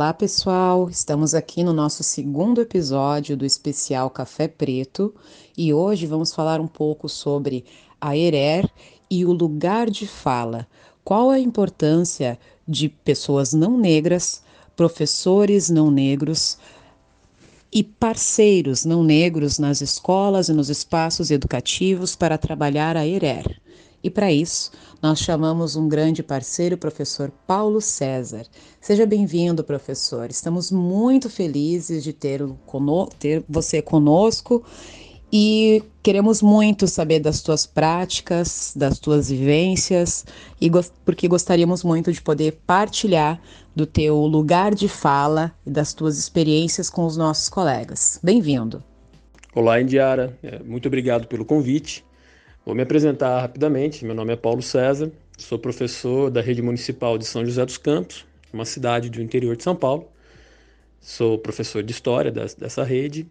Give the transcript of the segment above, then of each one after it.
Olá, pessoal! Estamos aqui no nosso segundo episódio do especial Café Preto e hoje vamos falar um pouco sobre a ERER e o lugar de fala. Qual a importância de pessoas não negras, professores não negros e parceiros não negros nas escolas e nos espaços educativos para trabalhar a ERER? E para isso, nós chamamos um grande parceiro, o professor Paulo César. Seja bem-vindo, professor. Estamos muito felizes de ter, ter você conosco e queremos muito saber das tuas práticas, das tuas vivências, e porque gostaríamos muito de poder partilhar do teu lugar de fala e das tuas experiências com os nossos colegas. Bem-vindo. Olá, Indiara. É, muito obrigado pelo convite. Vou me apresentar rapidamente. Meu nome é Paulo César, sou professor da Rede Municipal de São José dos Campos, uma cidade do interior de São Paulo. Sou professor de História dessa rede.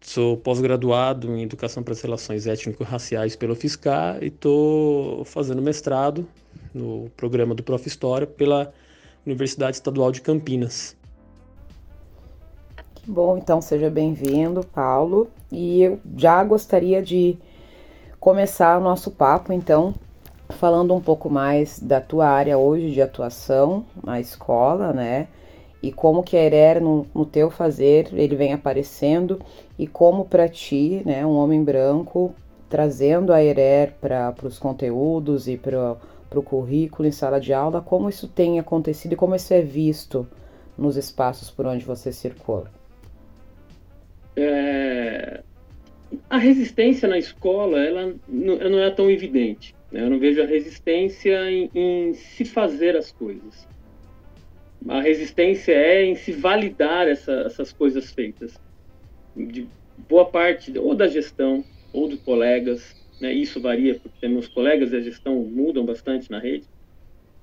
Sou pós-graduado em Educação para as Relações Étnico-Raciais pela UFSCar e estou fazendo mestrado no programa do Prof. História pela Universidade Estadual de Campinas. Que bom, então seja bem-vindo, Paulo. E eu já gostaria de começar o nosso papo, então, falando um pouco mais da tua área hoje de atuação na escola, né? E como que a ERER, no, no teu fazer, ele vem aparecendo e como para ti, né, um homem branco, trazendo a ERER para os conteúdos e para o currículo em sala de aula, como isso tem acontecido e como isso é visto nos espaços por onde você circula? É, a resistência na escola ela não é tão evidente. Né? Eu não vejo a resistência em, em, se fazer as coisas. A resistência é em se validar essa, essas coisas feitas. De boa parte, ou da gestão, ou dos colegas, né? isso varia, porque meus colegas e a gestão mudam bastante na rede,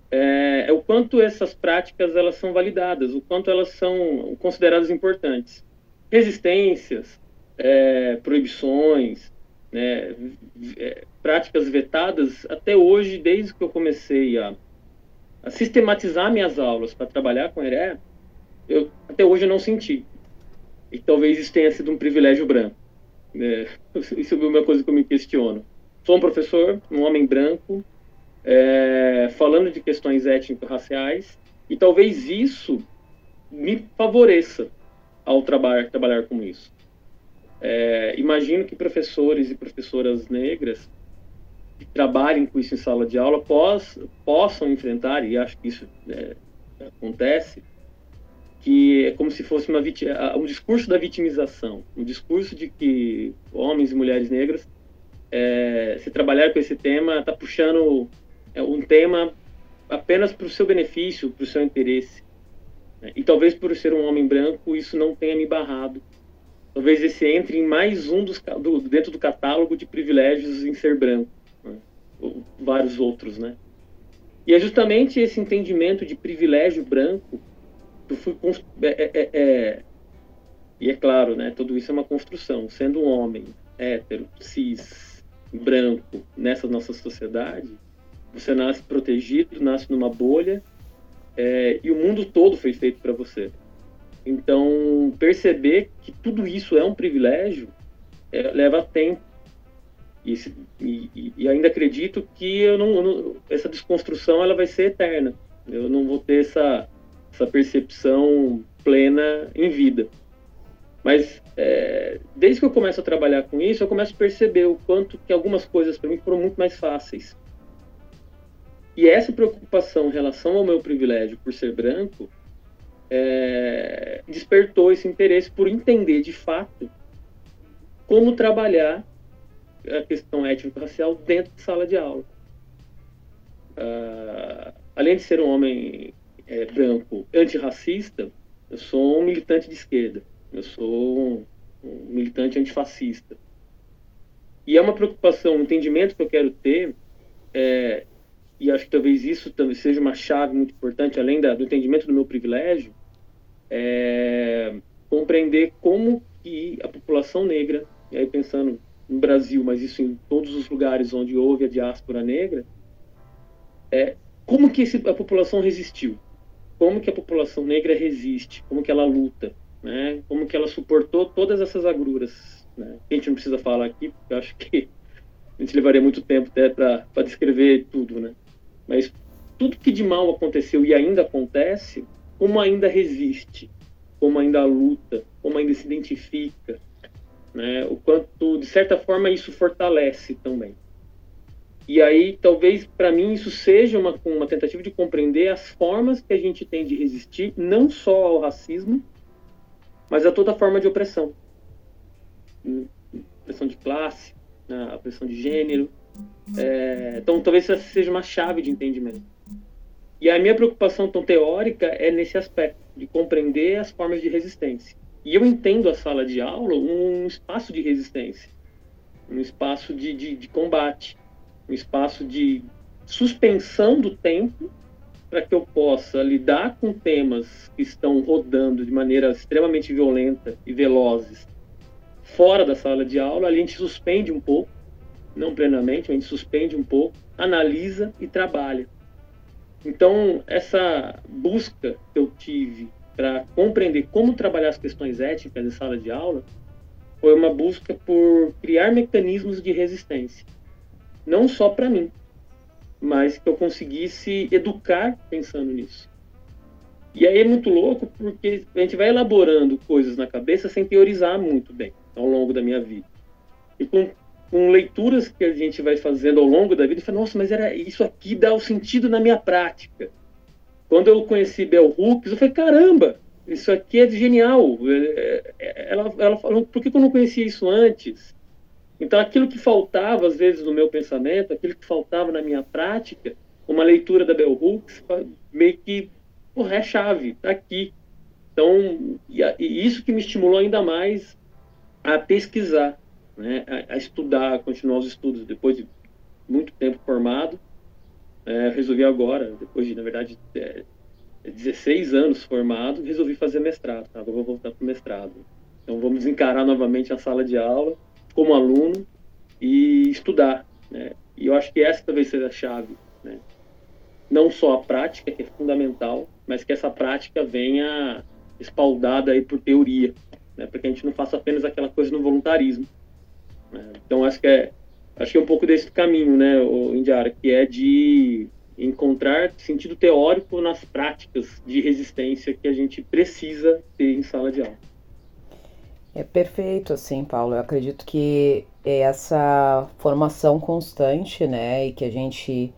é, é o quanto essas práticas elas são validadas, o quanto elas são consideradas importantes. Resistências, é, proibições, né, é, práticas vetadas, até hoje, desde que eu comecei a, a sistematizar minhas aulas para trabalhar com ERE, eu até hoje eu não senti. E talvez isso tenha sido um privilégio branco. Né? Isso é uma coisa que eu me questiono. Sou um professor, um homem branco, é, falando de questões étnico-raciais, e talvez isso me favoreça ao trabalhar, trabalhar com isso. É, imagino que professores e professoras negras que trabalhem com isso em sala de aula pós, possam enfrentar, e acho que isso é, acontece, que é como se fosse uma um discurso da vitimização, um discurso de que homens e mulheres negras, é, se trabalhar com esse tema, está puxando é, um tema apenas para o seu benefício, para o seu interesse. E talvez por ser um homem branco, isso não tenha me barrado talvez esse entre em mais um dos do, dentro do catálogo de privilégios em ser branco, né? ou vários outros, né? E é justamente esse entendimento de privilégio branco que eu fui é, é, é, é, e é claro, né? Tudo isso é uma construção. Sendo um homem hétero, cis, branco nessa nossa sociedade, você nasce protegido, nasce numa bolha é, e o mundo todo foi feito para você. Então, perceber que tudo isso é um privilégio é, leva tempo. E, e, e, ainda acredito que eu não, eu não, essa desconstrução ela vai ser eterna. Eu não vou ter essa, essa percepção plena em vida. Mas é, desde que eu começo a trabalhar com isso, eu começo a perceber o quanto que algumas coisas para mim foram muito mais fáceis. E essa preocupação em relação ao meu privilégio por ser branco é, despertou esse interesse por entender de fato como trabalhar a questão étnico-racial dentro de sala de aula. Uh, além de ser um homem é, branco antirracista, eu sou um militante de esquerda, eu sou um, um militante antifascista. E é uma preocupação, um entendimento que eu quero ter é, e acho que talvez isso também seja uma chave muito importante, além da, do entendimento do meu privilégio, é compreender como que a população negra, e aí pensando no Brasil, mas isso em todos os lugares onde houve a diáspora negra, é como que esse, a população resistiu. como que a população negra resiste, como que ela luta, né? Como que ela suportou todas essas agruras, né? A gente não precisa falar aqui, porque eu acho que a gente levaria muito tempo até para descrever tudo, né? Mas tudo que de mal aconteceu e ainda acontece, como ainda resiste, como ainda luta, como ainda se identifica, né? O quanto, de certa forma, isso fortalece também. E aí, talvez, para mim, isso seja uma, uma tentativa de compreender as formas que a gente tem de resistir, não só ao racismo, mas a toda forma de opressão. Opressão de classe, né? opressão de gênero. É, então, talvez essa seja uma chave de entendimento. E a minha preocupação tão teórica é nesse aspecto, de compreender as formas de resistência. E eu entendo a sala de aula um espaço de resistência, um espaço de, de, de combate um espaço de suspensão do tempo para que eu possa lidar com temas que estão rodando de maneira extremamente violenta e velozes fora da sala de aula, a gente suspende um pouco, não plenamente, a gente suspende um pouco, analisa e trabalha. Então, essa busca que eu tive para compreender como trabalhar as questões éticas em sala de aula foi uma busca por criar mecanismos de resistência não só para mim, mas que eu conseguisse educar pensando nisso. E aí é muito louco porque a gente vai elaborando coisas na cabeça sem teorizar muito bem ao longo da minha vida. E com, com leituras que a gente vai fazendo ao longo da vida, e fala, nossa, mas era isso aqui dá o sentido na minha prática. Quando eu conheci Bell Hooks, eu falei, caramba, isso aqui é genial. É, é, ela, ela falou, por que eu não conhecia isso antes? Então, aquilo que faltava, às vezes, no meu pensamento, aquilo que faltava na minha prática, uma leitura da Bell Hooks, meio que, porra, é chave, tá aqui. Então, e, e isso que me estimulou ainda mais a pesquisar, né, a, a estudar, continuar os estudos. Depois de muito tempo formado, é, resolvi agora, depois de, na verdade, é, 16 anos formado, resolvi fazer mestrado. Tá? Agora vou voltar para o mestrado. Então, vamos encarar novamente a sala de aula como aluno e estudar. Né? E eu acho que essa talvez seja a chave. Né? Não só a prática, que é fundamental, mas que essa prática venha espaldada aí por teoria, né? para que a gente não faça apenas aquela coisa no voluntarismo. Né? Então, acho que é, acho que é um pouco desse caminho, né, o Indiara, que é de encontrar sentido teórico nas práticas de resistência que a gente precisa ter em sala de aula. É perfeito, assim, Paulo. Eu acredito que é essa formação constante, né, e que a gente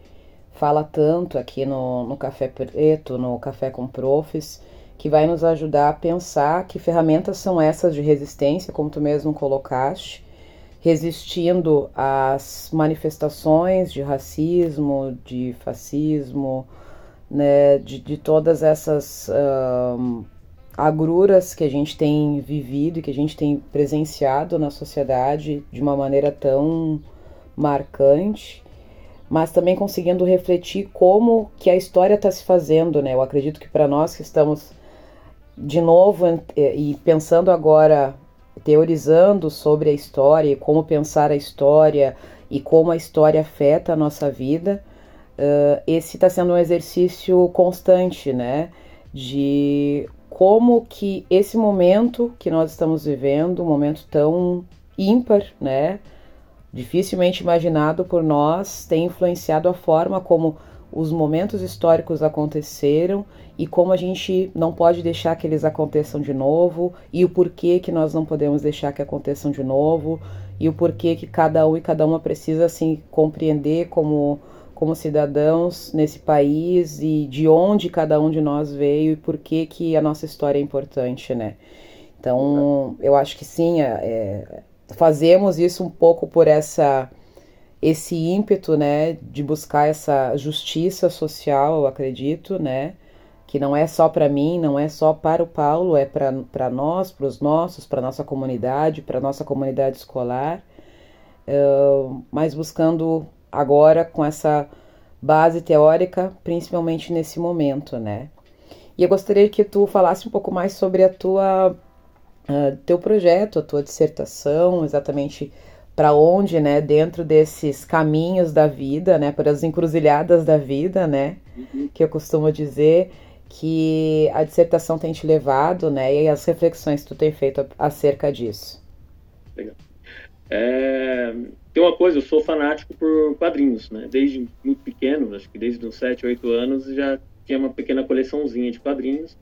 fala tanto aqui no, no Café Preto, no Café com Profs, que vai nos ajudar a pensar que ferramentas são essas de resistência, como tu mesmo colocaste, resistindo às manifestações de racismo, de fascismo, né, de, de todas essas. Uh, agruras que a gente tem vivido e que a gente tem presenciado na sociedade de uma maneira tão marcante, mas também conseguindo refletir como que a história está se fazendo, né? Eu acredito que para nós que estamos de novo e pensando agora, teorizando sobre a história e como pensar a história e como a história afeta a nossa vida, uh, esse está sendo um exercício constante, né? De como que esse momento que nós estamos vivendo, um momento tão ímpar, né, dificilmente imaginado por nós, tem influenciado a forma como os momentos históricos aconteceram e como a gente não pode deixar que eles aconteçam de novo e o porquê que nós não podemos deixar que aconteçam de novo e o porquê que cada um e cada uma precisa assim compreender como como cidadãos nesse país e de onde cada um de nós veio e por que, que a nossa história é importante, né? Então, eu acho que sim, é, é, fazemos isso um pouco por essa esse ímpeto, né, de buscar essa justiça social, eu acredito, né, que não é só para mim, não é só para o Paulo, é para nós, para os nossos, para nossa comunidade, para nossa comunidade escolar, uh, mas buscando agora com essa base teórica, principalmente nesse momento, né? E eu gostaria que tu falasse um pouco mais sobre a tua uh, teu projeto, a tua dissertação, exatamente para onde, né, dentro desses caminhos da vida, né, para as encruzilhadas da vida, né, uhum. que eu costumo dizer, que a dissertação tem te levado, né? E as reflexões que tu tem feito acerca disso. Legal. É, tem uma coisa, eu sou fanático por quadrinhos, né? Desde muito pequeno, acho que desde uns 7, 8 anos, já tinha uma pequena coleçãozinha de quadrinhos.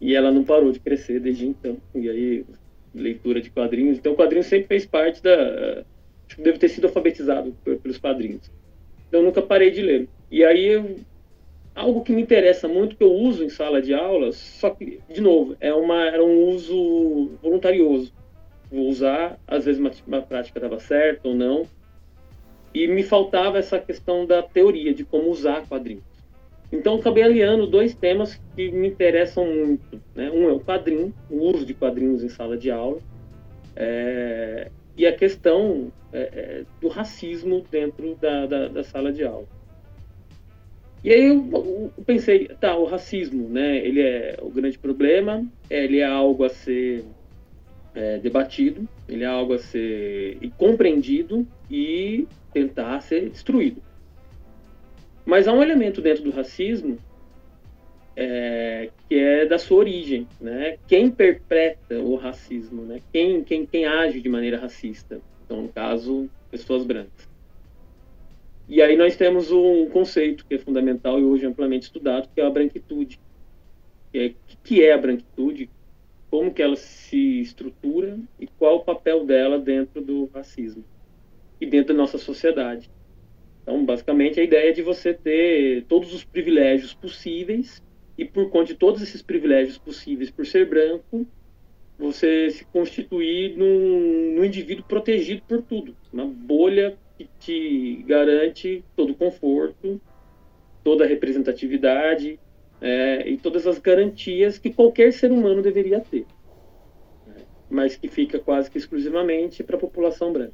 E ela não parou de crescer desde então. E aí, leitura de quadrinhos. Então, o quadrinho sempre fez parte da. Acho que devo ter sido alfabetizado pelos quadrinhos. Então, eu nunca parei de ler. E aí, algo que me interessa muito, que eu uso em sala de aula, só que, de novo, é uma, era um uso voluntarioso. Vou usar, às vezes uma, uma prática estava certa ou não. E me faltava essa questão da teoria, de como usar quadrinhos. Então, acabei aliando dois temas que me interessam muito. Né? Um é o quadrinho, o uso de quadrinhos em sala de aula, é, e a questão é, é, do racismo dentro da, da, da, sala de aula. E aí eu, eu, pensei, tá, o racismo, né, ele é o grande problema, ele é algo a ser é, debatido, ele é algo a ser compreendido e tentar ser destruído. Mas há um elemento dentro do racismo é, que é da sua origem, né? Quem interpreta o racismo, né? Quem, quem, quem age de maneira racista? Então, no caso, pessoas brancas. E aí nós temos um conceito que é fundamental e hoje amplamente estudado, que é a branquitude. O é, que é a branquitude? Como que ela se estrutura e qual o papel dela dentro do racismo e dentro da nossa sociedade. Então, basicamente, a ideia é de você ter todos os privilégios possíveis e por conta de todos esses privilégios possíveis por ser branco, você se constituir num, num indivíduo protegido por tudo, uma bolha que te garante todo conforto, toda a representatividade é, e todas as garantias que qualquer ser humano deveria ter, né? mas que fica quase que exclusivamente para a população branca.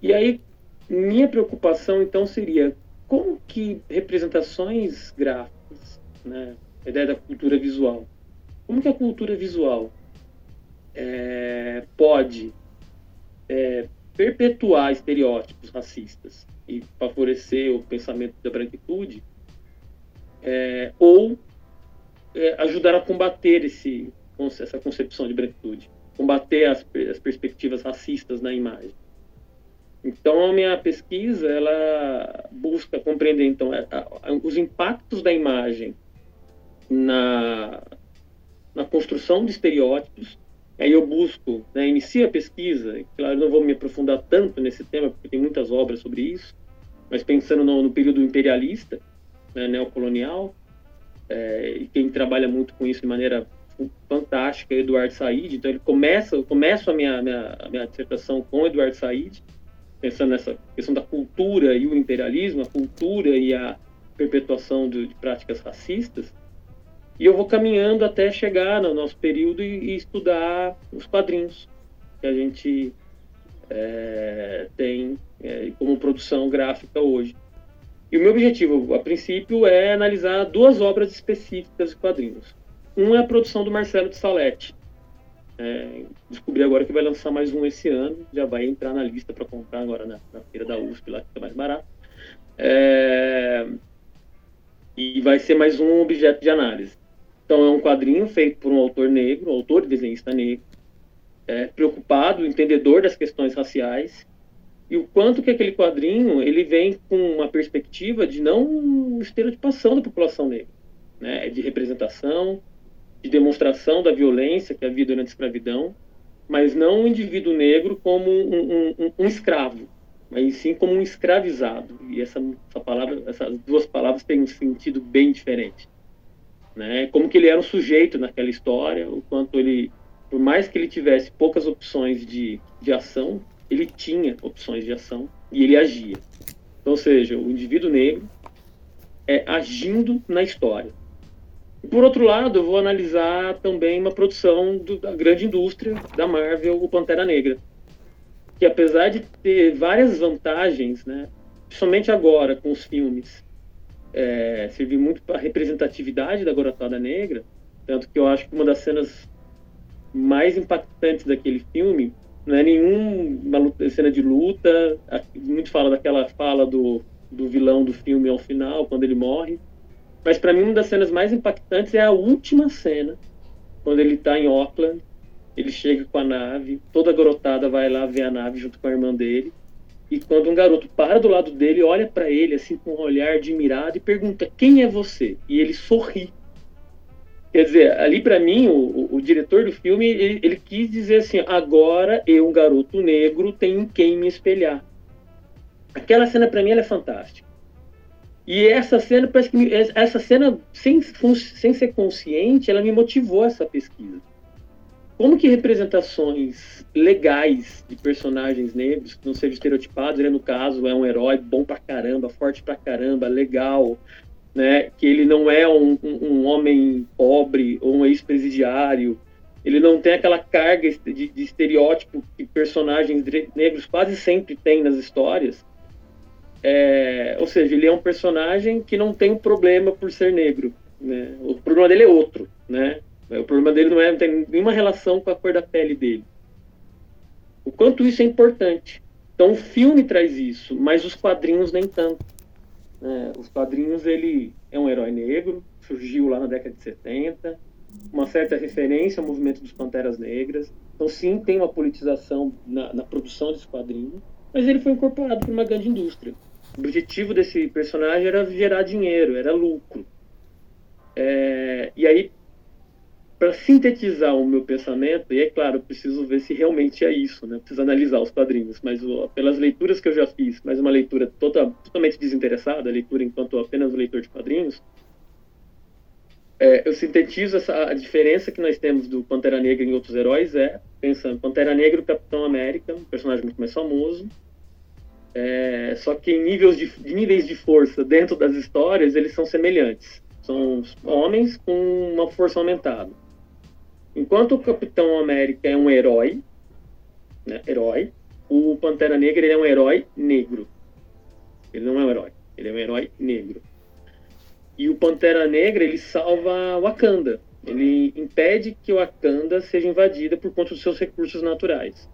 E aí, minha preocupação, então, seria como que representações gráficas, né, a ideia da cultura visual, como que a cultura visual é, pode é, perpetuar estereótipos racistas e favorecer o pensamento da branquitude, é, ou é, ajudar a combater esse, essa concepção de branquitude, combater as, as perspectivas racistas na imagem. Então, a minha pesquisa, ela busca compreender, então, os impactos da imagem na, na construção de estereótipos. Aí eu busco, né, inicio a pesquisa, claro, não vou me aprofundar tanto nesse tema, porque tem muitas obras sobre isso, mas pensando no, no período imperialista, né, neocolonial, é, e quem trabalha muito com isso de maneira fantástica é Eduardo Said. Então, ele começa, eu começo a minha, minha, minha dissertação com Eduardo Said, pensando nessa questão da cultura e o imperialismo, a cultura e a perpetuação de, de práticas racistas, e eu vou caminhando até chegar no nosso período e, e estudar os quadrinhos que a gente é, tem é, como produção gráfica hoje. E o meu objetivo, a princípio, é analisar duas obras específicas de quadrinhos. Um é a produção do Marcelo de Salete, é, descobri agora que vai lançar mais um esse ano, já vai entrar na lista para comprar agora na, na, feira da USP, lá que está mais barato. É, e vai ser mais um objeto de análise. Então é um quadrinho feito por um autor negro, um autor e desenhista negro, é, preocupado, entendedor das questões raciais, e o quanto que aquele quadrinho ele vem com uma perspectiva de não estereotipação da população negra, né, de representação, de demonstração da violência que havia durante a escravidão, mas não um indivíduo negro como um, um, um escravo, mas sim como um escravizado. E essa, essa palavra, essas duas palavras têm um sentido bem diferente. Né? Como que ele era um sujeito naquela história, o quanto ele, por mais que ele tivesse poucas opções de, de ação, ele tinha opções de ação e ele agia. Então, ou seja, o indivíduo negro é agindo na história. Por outro lado, eu vou analisar também uma produção do, da grande indústria da Marvel, o Pantera Negra, que apesar de ter várias vantagens, né, somente agora com os filmes, é, servir muito para a representatividade da garotada negra, tanto que eu acho que uma das cenas mais impactantes daquele filme não é nenhuma cena de luta, muito fala daquela fala do, do vilão do filme ao final, quando ele morre, Mas para mim uma das cenas mais impactantes é a última cena, quando ele está em Auckland, ele chega com a nave, toda garotada vai lá ver a nave junto com a irmã dele. E quando um garoto para do lado dele, olha para ele assim com um olhar admirado e pergunta: "Quem é você?" E ele sorri. Quer dizer, ali para mim, o, o, o, diretor do filme, ele, ele, quis dizer assim: agora eu, um garoto negro, tenho em quem me espelhar. Aquela cena para mim é fantástica. E essa cena, parece que me, essa cena, sem, sem ser consciente, ela me motivou essa pesquisa. Como que representações legais de personagens negros, que não sejam estereotipados, ele no caso é um herói bom pra caramba, forte pra caramba, legal, né? Que ele não é um, um, um homem pobre ou um ex-presidiário, ele não tem aquela carga de, de estereótipo que personagens negros quase sempre têm nas histórias. É, ou seja, ele é um personagem que não tem problema por ser negro. Né? O problema dele é outro, né? O problema dele não, é, não tem nenhuma relação com a cor da pele dele. O quanto isso é importante. Então o filme traz isso, mas os quadrinhos nem tanto. Né? Os quadrinhos ele é um herói negro, surgiu lá na década de 70, uma certa referência ao movimento dos Panteras Negras. Então sim, tem uma politização na, na produção desse quadrinho, mas ele foi incorporado por uma grande indústria. O objetivo desse personagem era gerar dinheiro, era lucro. É, e aí, para sintetizar o meu pensamento, e é claro, preciso ver se realmente é isso, né? Preciso analisar os quadrinhos, mas pelas leituras que eu já fiz, mas uma leitura tota, totalmente desinteressada, leitura enquanto apenas leitor de quadrinhos, é, eu sintetizo essa, a diferença que nós temos do Pantera Negra em outros heróis é, pensando, Pantera Negra e Capitão América, um personagem muito mais famoso, é, só que em níveis de, de, níveis de força dentro das histórias, eles são semelhantes. São homens com uma força aumentada. Enquanto o Capitão América é um herói, né, herói, o Pantera Negra é um herói negro. Ele não é um herói, ele é um herói negro. E o Pantera Negra, ele salva Wakanda. Ele impede que Wakanda seja invadida por conta dos seus recursos naturais.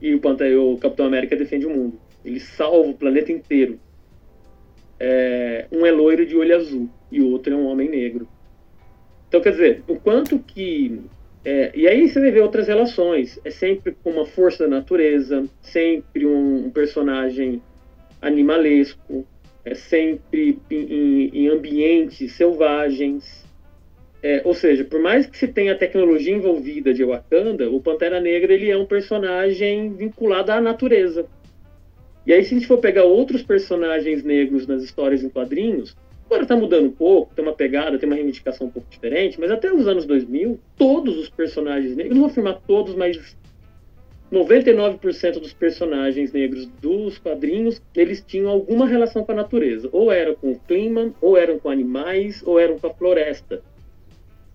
E o, Pantera, o Capitão América defende o mundo. Ele salva o planeta inteiro. É, um é loiro de olho azul e o outro é um homem negro. Então, quer dizer, o quanto que. É, e aí você vai ver outras relações. É sempre com uma força da natureza, sempre um, um personagem animalesco, é sempre em, em ambientes selvagens. É, ou seja, por mais que se tenha tecnologia envolvida de Wakanda, o Pantera Negra ele é um personagem vinculado à natureza. E aí, se a gente for pegar outros personagens negros nas histórias em quadrinhos, agora está mudando um pouco, tem uma pegada, tem uma reivindicação um pouco diferente, mas até os anos 2000, todos os personagens negros, não vou afirmar todos, mas 99% dos personagens negros dos quadrinhos, eles tinham alguma relação com a natureza. Ou eram com o clima, ou eram com animais, ou eram com a floresta.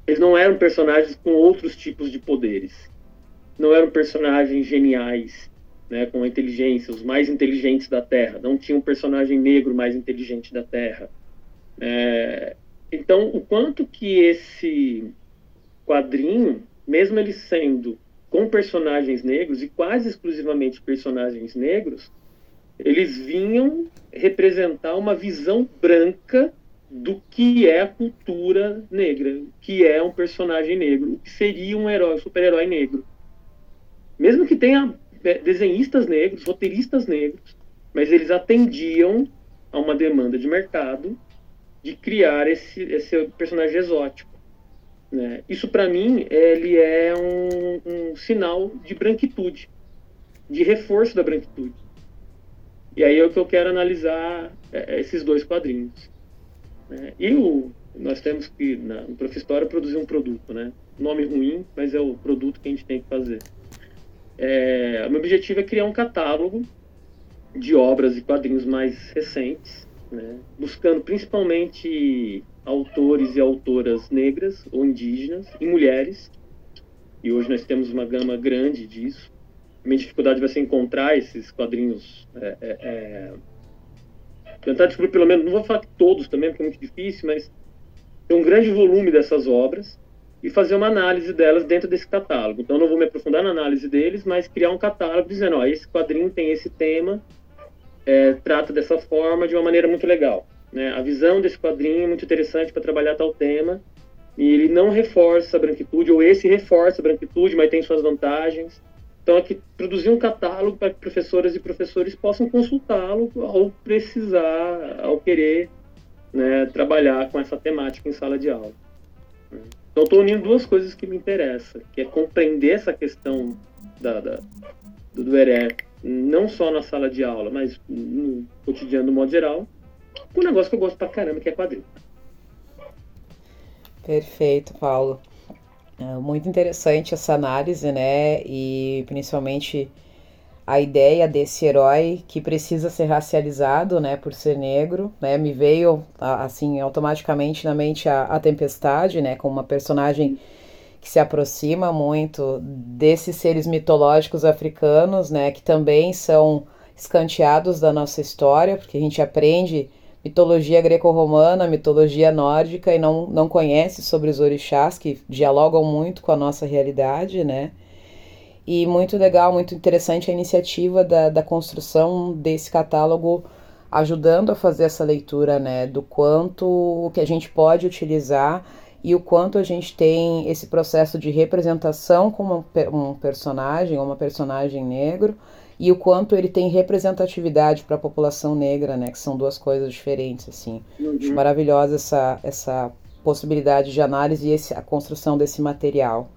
Eles não eram personagens com outros tipos de poderes. Não eram personagens geniais né, com a inteligência, os mais inteligentes da Terra. Não tinha um personagem negro mais inteligente da Terra. É, então, o quanto que esse quadrinho, mesmo ele sendo com personagens negros e quase exclusivamente personagens negros, eles vinham representar uma visão branca do que é a cultura negra, que é um personagem negro, o que seria um herói, um super-herói negro. Mesmo que tenha desenhistas negros, roteiristas negros, mas eles atendiam a uma demanda de mercado de criar esse, esse personagem exótico. Né? Isso, para mim, ele é um, um, sinal de branquitude, de reforço da branquitude. E aí é o que eu quero analisar é, é esses dois quadrinhos. Né? E o, nós temos que, na, no Profistória, produzir um produto. Né? Nome ruim, mas é o produto que a gente tem que fazer. É, meu objetivo é criar um catálogo de obras e quadrinhos mais recentes, né, buscando principalmente autores e autoras negras ou indígenas e mulheres. E hoje nós temos uma gama grande disso. A minha dificuldade vai ser encontrar esses quadrinhos. É, é, é tentar descobrir pelo menos, não vou falar que todos também, porque é muito difícil, mas tem um grande volume dessas obras e fazer uma análise delas dentro desse catálogo. Então, não vou me aprofundar na análise deles, mas criar um catálogo dizendo: ó, esse quadrinho tem esse tema, é, trata dessa forma de uma maneira muito legal. Né? A visão desse quadrinho é muito interessante para trabalhar tal tema, e ele não reforça a branquitude, ou esse reforça a branquitude, mas tem suas vantagens. Então, aqui produzir um catálogo para que professoras e professores possam consultá-lo ao precisar, ao querer né, trabalhar com essa temática em sala de aula. Então, estou unindo duas coisas que me interessam, que é compreender essa questão da, da do, do ERE, não só na sala de aula, mas no cotidiano, no modo geral, com um negócio que eu gosto pra caramba, que é quadrinho. Perfeito, Paulo. É muito interessante essa análise, né? E principalmente a ideia desse herói que precisa ser racializado, né, por ser negro, né? Me veio assim automaticamente na mente a, a Tempestade, né, como uma personagem que se aproxima muito desses seres mitológicos africanos, né, que também são escanteados da nossa história, porque a gente aprende mitologia greco-romana, mitologia nórdica e não, não conhece sobre os orixás que dialogam muito com a nossa realidade, né? E muito legal, muito interessante a iniciativa da, da construção desse catálogo ajudando a fazer essa leitura, né, do quanto o que a gente pode utilizar e o quanto a gente tem esse processo de representação como um personagem, uma personagem negro, e o quanto ele tem representatividade para a população negra, né? Que são duas coisas diferentes, assim. Uhum. Acho maravilhosa essa, essa possibilidade de análise e esse, a construção desse material.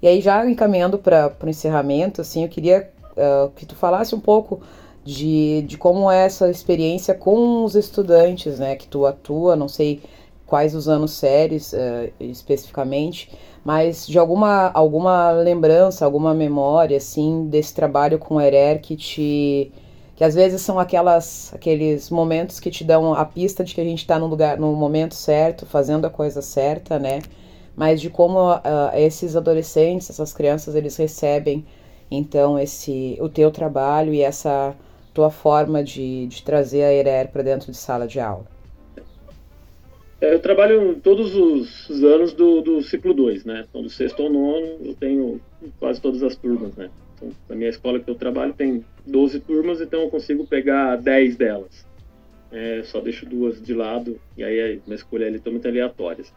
E aí, já encaminhando para o encerramento, assim, eu queria uh, que tu falasse um pouco de, de como é essa experiência com os estudantes, né? Que tu atua, não sei quais os anos séries uh, especificamente, mas de alguma, alguma lembrança, alguma memória, assim, desse trabalho com o Erer que te... que às vezes são aquelas, aqueles momentos que te dão a pista de que a gente está no lugar, no momento certo, fazendo a coisa certa, né? Mas de como uh, esses adolescentes, essas crianças, eles recebem, então, esse o teu trabalho e essa tua forma de, de trazer a Erer para dentro de sala de aula. É, eu trabalho todos os anos do, do ciclo 2, né? Então, do sexto ao nono, eu tenho quase todas as turmas, né? Então, na minha escola que eu trabalho tem 12 turmas, então eu consigo pegar 10 delas. É, só deixo duas de lado, e aí é uma escolha ali totalmente aleatórias.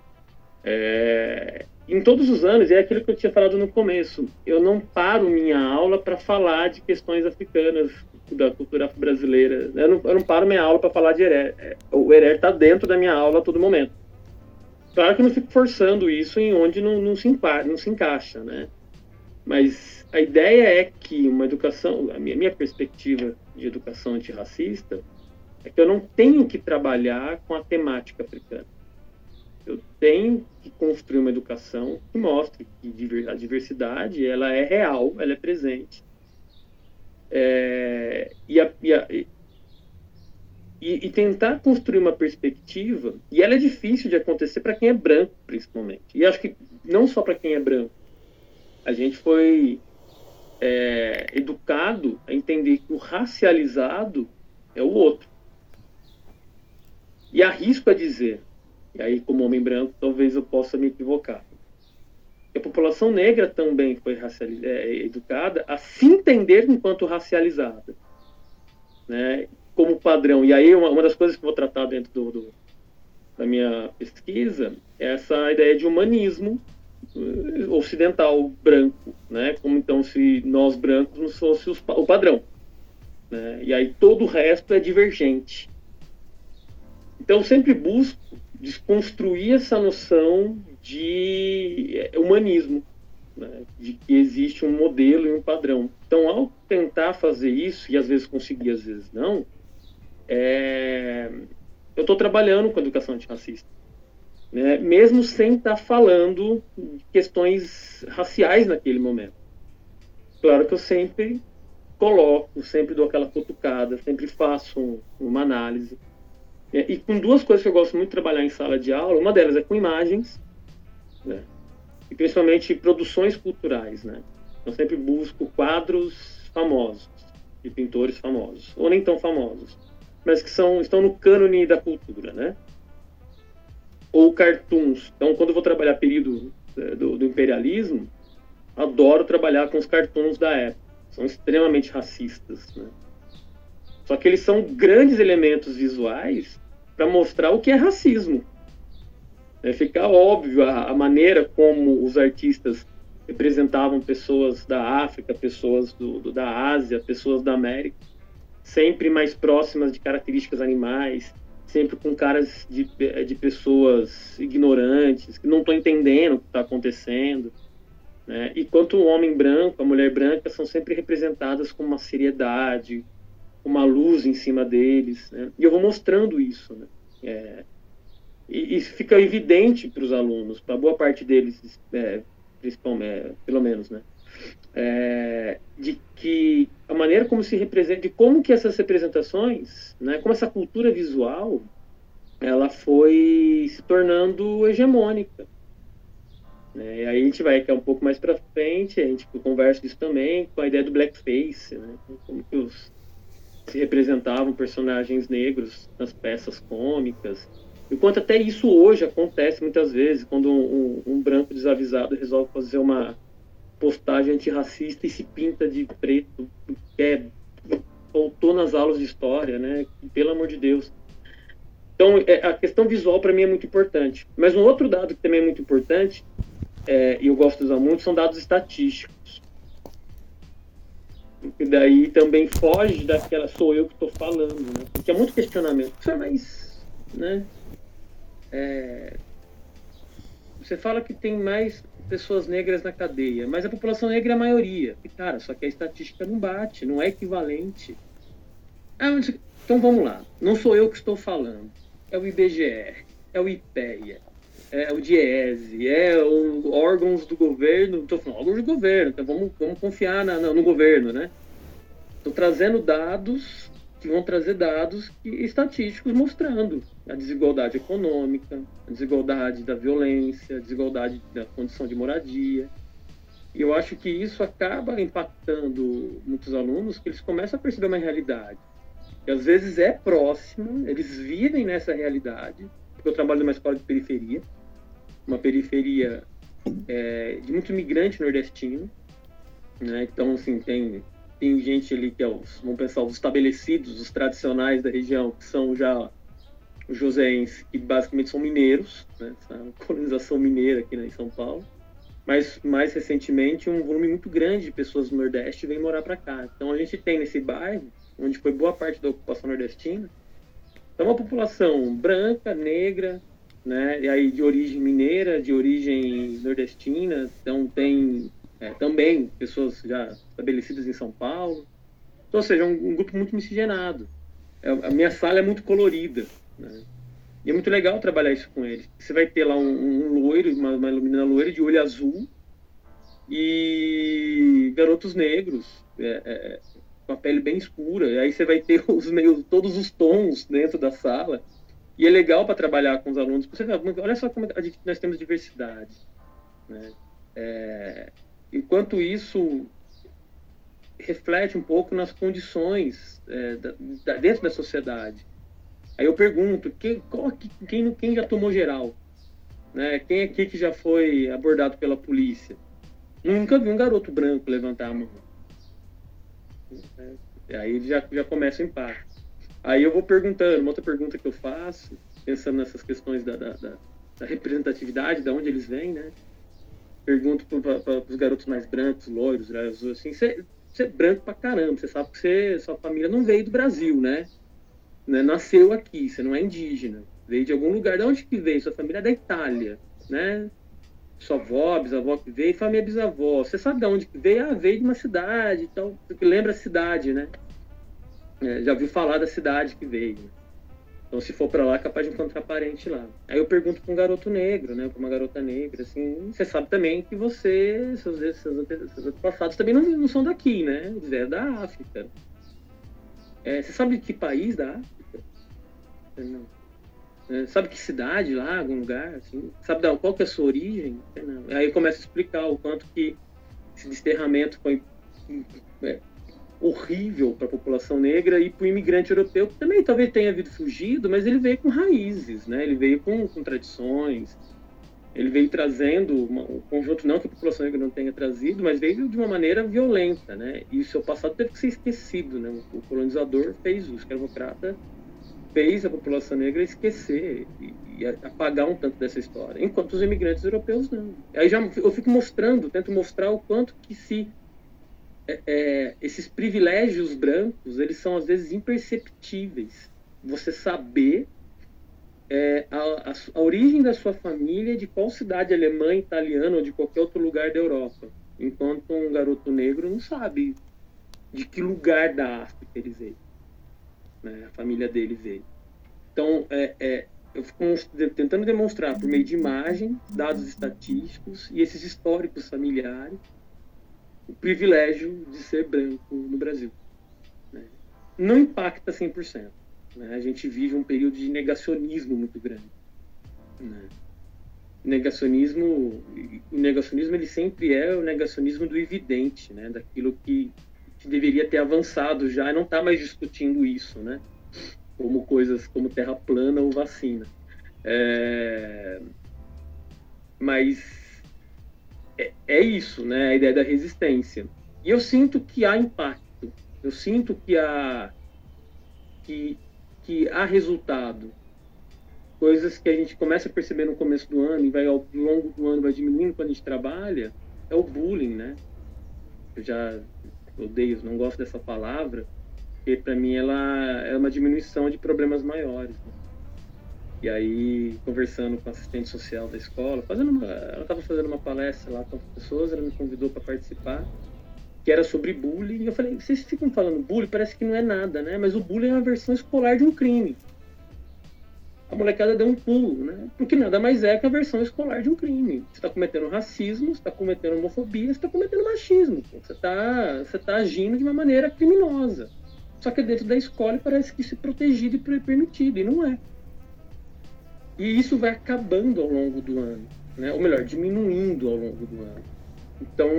É, em todos os anos, é aquilo que eu tinha falado no começo, eu não paro minha aula para falar de questões africanas, da cultura brasileira. Eu não, eu não paro minha aula para falar de Herer. É, o Herer está dentro da minha aula a todo momento. Claro que eu não fico forçando isso em onde não, não, se, não se encaixa, né? Mas a ideia é que uma educação, a minha, minha perspectiva de educação antirracista, é que eu não tenho que trabalhar com a temática africana. Eu tenho que construir uma educação que mostre que a diversidade ela é real, ela é presente é, e, a, e, a, e, e, tentar construir uma perspectiva, e ela é difícil de acontecer para quem é branco, principalmente. E acho que não só para quem é branco. A gente foi é, educado a entender que o racializado é o outro. E arrisco a dizer, e aí como homem branco talvez eu possa me equivocar, a população negra também foi é, educada a se entender enquanto racializada, né, como padrão. E aí uma, uma das coisas que vou tratar dentro do, do, da minha pesquisa é essa ideia de humanismo uh, ocidental branco, né, como então se nós brancos não fosse os, o padrão, né, e aí todo o resto é divergente. Então eu sempre busco desconstruir essa noção de é, humanismo, né? de que existe um modelo e um padrão. Então, ao tentar fazer isso, e às vezes conseguir, às vezes não, é... eu estou trabalhando com educação antirracista. Né? Mesmo sem estar tá falando de questões raciais naquele momento. Claro que eu sempre coloco, sempre dou aquela cutucada, sempre faço um, uma análise. É, e com duas coisas que eu gosto muito de trabalhar em sala de aula, uma delas é com imagens, né? E principalmente produções culturais, né? Eu sempre busco quadros famosos, de pintores famosos, ou nem tão famosos, mas que são, estão no cânone da cultura, né? Ou cartoons. Então, quando eu vou trabalhar período é, do, do imperialismo, adoro trabalhar com os cartoons da época. São extremamente racistas, né? Só que eles são grandes elementos visuais para mostrar o que é racismo. É, fica óbvio a, a, maneira como os artistas representavam pessoas da África, pessoas do, do, da Ásia, pessoas da América, sempre mais próximas de características animais, sempre com caras de, de pessoas ignorantes, que não estão entendendo o que está acontecendo. Né? E quanto o homem branco, a mulher branca, são sempre representadas com uma seriedade, uma luz em cima deles. Né? E eu vou mostrando isso. Né? É, e, e, fica evidente para os alunos, para boa parte deles, é, principalmente, é, pelo menos, né? É, de que a maneira como se representa, de como que essas representações, né, como essa cultura visual, ela foi se tornando hegemônica. Né? E aí a gente vai que é um pouco mais para frente, a gente conversa disso também com a ideia do blackface, né? como que os, representavam personagens negros nas peças cômicas. Enquanto até isso hoje acontece muitas vezes, quando um, um, um branco desavisado resolve fazer uma postagem antirracista e se pinta de preto, que é, voltou nas aulas de história, né? Pelo amor de Deus. Então, é, a questão visual para mim é muito importante. Mas um outro dado que também é muito importante, é, e eu gosto de usar muito, são dados estatísticos. E daí também foge daquela sou eu que estou falando, né? Porque é muito questionamento. Mas, né? É, você fala que tem mais pessoas negras na cadeia, mas a população negra é a maioria. E, cara, só que a estatística não bate, não é equivalente. Ah, então vamos lá. Não sou eu que estou falando. É o IBGE, é o IPEA, é o DIESE, é os órgãos do governo. Estou falando órgãos do governo, então vamos, vamos confiar na, no governo, né? Estou trazendo dados que vão trazer dados estatísticos mostrando a desigualdade econômica, a desigualdade da violência, a desigualdade da condição de moradia. E eu acho que isso acaba impactando muitos alunos, que eles começam a perceber uma realidade que às vezes é próxima, eles vivem nessa realidade, porque eu trabalho numa escola de periferia, uma periferia é, de muito imigrante nordestino, né? Então, assim, tem tem gente ali que é os, vamos pensar, os estabelecidos, os tradicionais da região, que são já os joseenses, que basicamente são mineiros, né? Essa colonização mineira aqui né, em São Paulo. Mas, mais recentemente, um volume muito grande de pessoas do Nordeste vem morar para cá. Então, a gente tem nesse bairro, onde foi boa parte da ocupação nordestina, então uma população branca, negra, né? E aí de origem mineira, de origem nordestina, então tem é, também pessoas já estabelecidas em São Paulo. Então, ou seja, um, um grupo muito miscigenado. É, a minha sala é muito colorida. Né? E é muito legal trabalhar isso com eles. Você vai ter lá um, um loiro, uma, uma menina loira de olho azul e garotos negros é, é, com a pele bem escura. E aí você vai ter os meio, todos os tons dentro da sala. E é legal para trabalhar com os alunos. Você vê, olha só como nós temos diversidade. Né? É, enquanto isso reflete um pouco nas condições é, da, da, dentro da sociedade. Aí eu pergunto, quem, qual, quem, quem já tomou geral? Né? Quem aqui que já foi abordado pela polícia? Nunca vi um garoto branco levantar a mão. É, aí já, já começa o impacto. Aí eu vou perguntando, uma outra pergunta que eu faço, pensando nessas questões da, da, da, da representatividade, de onde eles vêm, né? pergunto para os garotos mais brancos, loiros, assim, você é branco pra caramba, você sabe que você, sua família não veio do Brasil, né? né? Nasceu aqui, você não é indígena, veio de algum lugar. De onde que veio? Sua família é da Itália, né? Sua avó, bisavó que veio, família bisavó. Você sabe de onde que veio? Ah, veio de uma cidade, então, lembra a cidade, né? É, já ouviu falar da cidade que veio. Então, se for para lá, é capaz de encontrar parente lá. Aí eu pergunto para um garoto negro, né, para uma garota negra, assim, você sabe também que você, seus, seus, seus antepassados também não, não são daqui, né? Eles é da África. É, você sabe que país da África? Não. É, sabe que cidade lá, algum lugar, assim? Sabe qual que é a sua origem? Aí eu começo a explicar o quanto que esse desterramento foi é, horrível para a população negra e para o imigrante europeu, que também talvez tenha vindo fugido, mas ele veio com raízes, né? ele veio com, com tradições, ele veio trazendo uma, um conjunto, não que a população negra não tenha trazido, mas veio de uma maneira violenta, né? E o seu passado teve que ser esquecido, né? O colonizador fez o escravocrata fez a população negra esquecer e, e, apagar um tanto dessa história, enquanto os imigrantes europeus não. Aí já eu fico mostrando, tento mostrar o quanto que se é, é, esses privilégios brancos eles são às vezes imperceptíveis. Você saber é, a, a, a, origem da sua família, de qual cidade alemã, italiana ou de qualquer outro lugar da Europa, enquanto um garoto negro não sabe de que lugar da África ele veio né, a família dele veio. Então, é, é, eu fico tentando demonstrar por meio de imagem, dados estatísticos e esses históricos familiares o privilégio de ser branco no Brasil. Né? Não impacta 100%. Né? A gente vive um período de negacionismo muito grande. Né? Negacionismo, o negacionismo ele sempre é o negacionismo do evidente, né? daquilo que que deveria ter avançado já e não está mais discutindo isso, né? Como coisas como terra plana ou vacina. É... Mas é, é isso, né? A ideia da resistência. E eu sinto que há impacto. Eu sinto que há que, que há resultado. Coisas que a gente começa a perceber no começo do ano e vai ao longo do ano vai diminuindo quando a gente trabalha, é o bullying, né? Eu já odeio, não gosto dessa palavra, porque para mim ela é uma diminuição de problemas maiores. Né? E aí, conversando com a assistente social da escola, fazendo uma, ela estava fazendo uma palestra lá com as pessoas, ela me convidou para participar, que era sobre bullying. E eu falei, vocês ficam falando bullying, parece que não é nada, né? Mas o bullying é uma versão escolar de um crime a molecada deu um pulo, né? Porque nada mais é que a versão escolar de um crime. Você está cometendo racismo, você está cometendo homofobia, você está cometendo machismo. Você está você tá agindo de uma maneira criminosa. Só que dentro da escola parece que isso é protegido e permitido, e não é. E isso vai acabando ao longo do ano, né? ou melhor, diminuindo ao longo do ano. Então,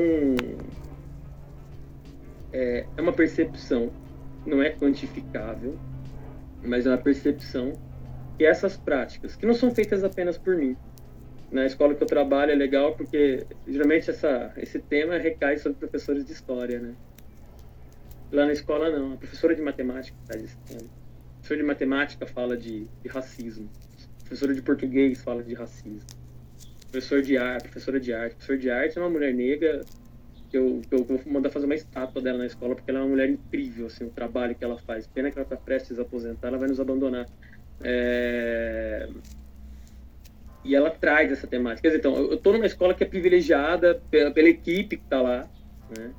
é, é uma percepção, não é quantificável, mas é uma percepção que essas práticas, que não são feitas apenas por mim. Na escola que eu trabalho é legal porque geralmente essa, esse tema recai sobre professores de história, né? Lá na escola não, a professora de matemática faz esse tema. A professora de matemática fala de, de racismo. Professora de português fala de racismo. Professor de arte, professora de arte. Professor de arte é uma mulher negra que eu, que eu vou mandar fazer uma estátua dela na escola porque ela é uma mulher incrível, assim, o trabalho que ela faz. Pena que ela está prestes a aposentar, ela vai nos abandonar. É... E ela traz essa temática. Quer dizer, então, eu estou numa escola que é privilegiada pela, pela equipe que está lá. Né?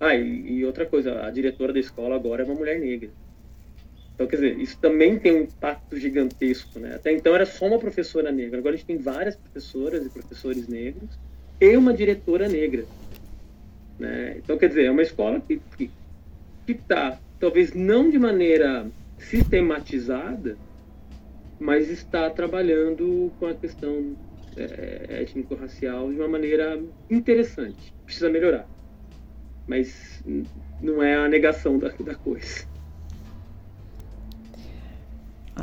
Ah, e, e, outra coisa, a diretora da escola agora é uma mulher negra. Então, quer dizer, isso também tem um impacto gigantesco. Né? Até então era só uma professora negra. Agora a gente tem várias professoras e professores negros e uma diretora negra. Né? Então, quer dizer, é uma escola que está, talvez não de maneira sistematizada, mas está trabalhando com a questão é, étnico-racial de uma maneira interessante. Precisa melhorar, mas não é a negação da, da coisa.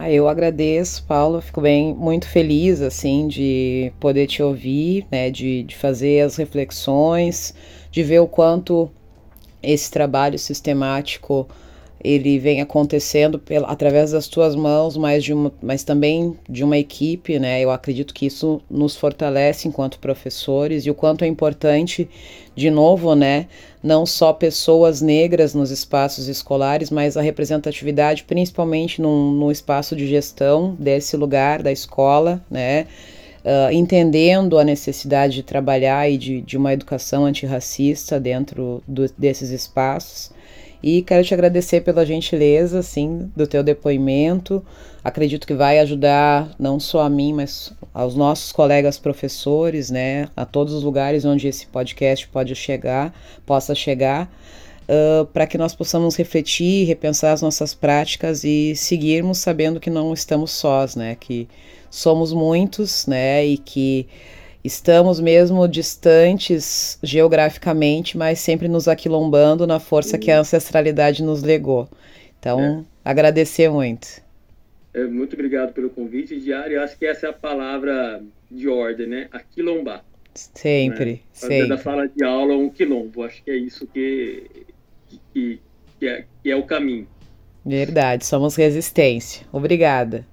Ah, eu agradeço, Paulo. Fico bem, muito feliz assim de poder te ouvir, né, de, de fazer as reflexões, de ver o quanto esse trabalho sistemático ele vem acontecendo pela, através das tuas mãos, mas, de uma, mas também de uma equipe, né? Eu acredito que isso nos fortalece enquanto professores e o quanto é importante, de novo, né? Não só pessoas negras nos espaços escolares, mas a representatividade, principalmente no, espaço de gestão desse lugar, da escola, né? Uh, entendendo a necessidade de trabalhar e de, de uma educação antirracista dentro do, desses espaços. E quero te agradecer pela gentileza, assim, do teu depoimento. Acredito que vai ajudar não só a mim, mas aos nossos colegas professores, né, a todos os lugares onde esse podcast pode chegar, possa chegar, uh, para que nós possamos refletir, repensar as nossas práticas e seguirmos sabendo que não estamos sós, né, que somos muitos, né, e que Estamos mesmo distantes geograficamente, mas sempre nos aquilombando na força que a uhum. ancestralidade nos legou. Então, é. agradecer muito. É, muito obrigado pelo convite, Diário. Eu acho que essa é a palavra de ordem, né? Aquilombar. Sempre, né? sempre. Da sala de aula, um quilombo. Acho que é isso que, que, que, é, que é o caminho. Verdade, somos resistência. Obrigada.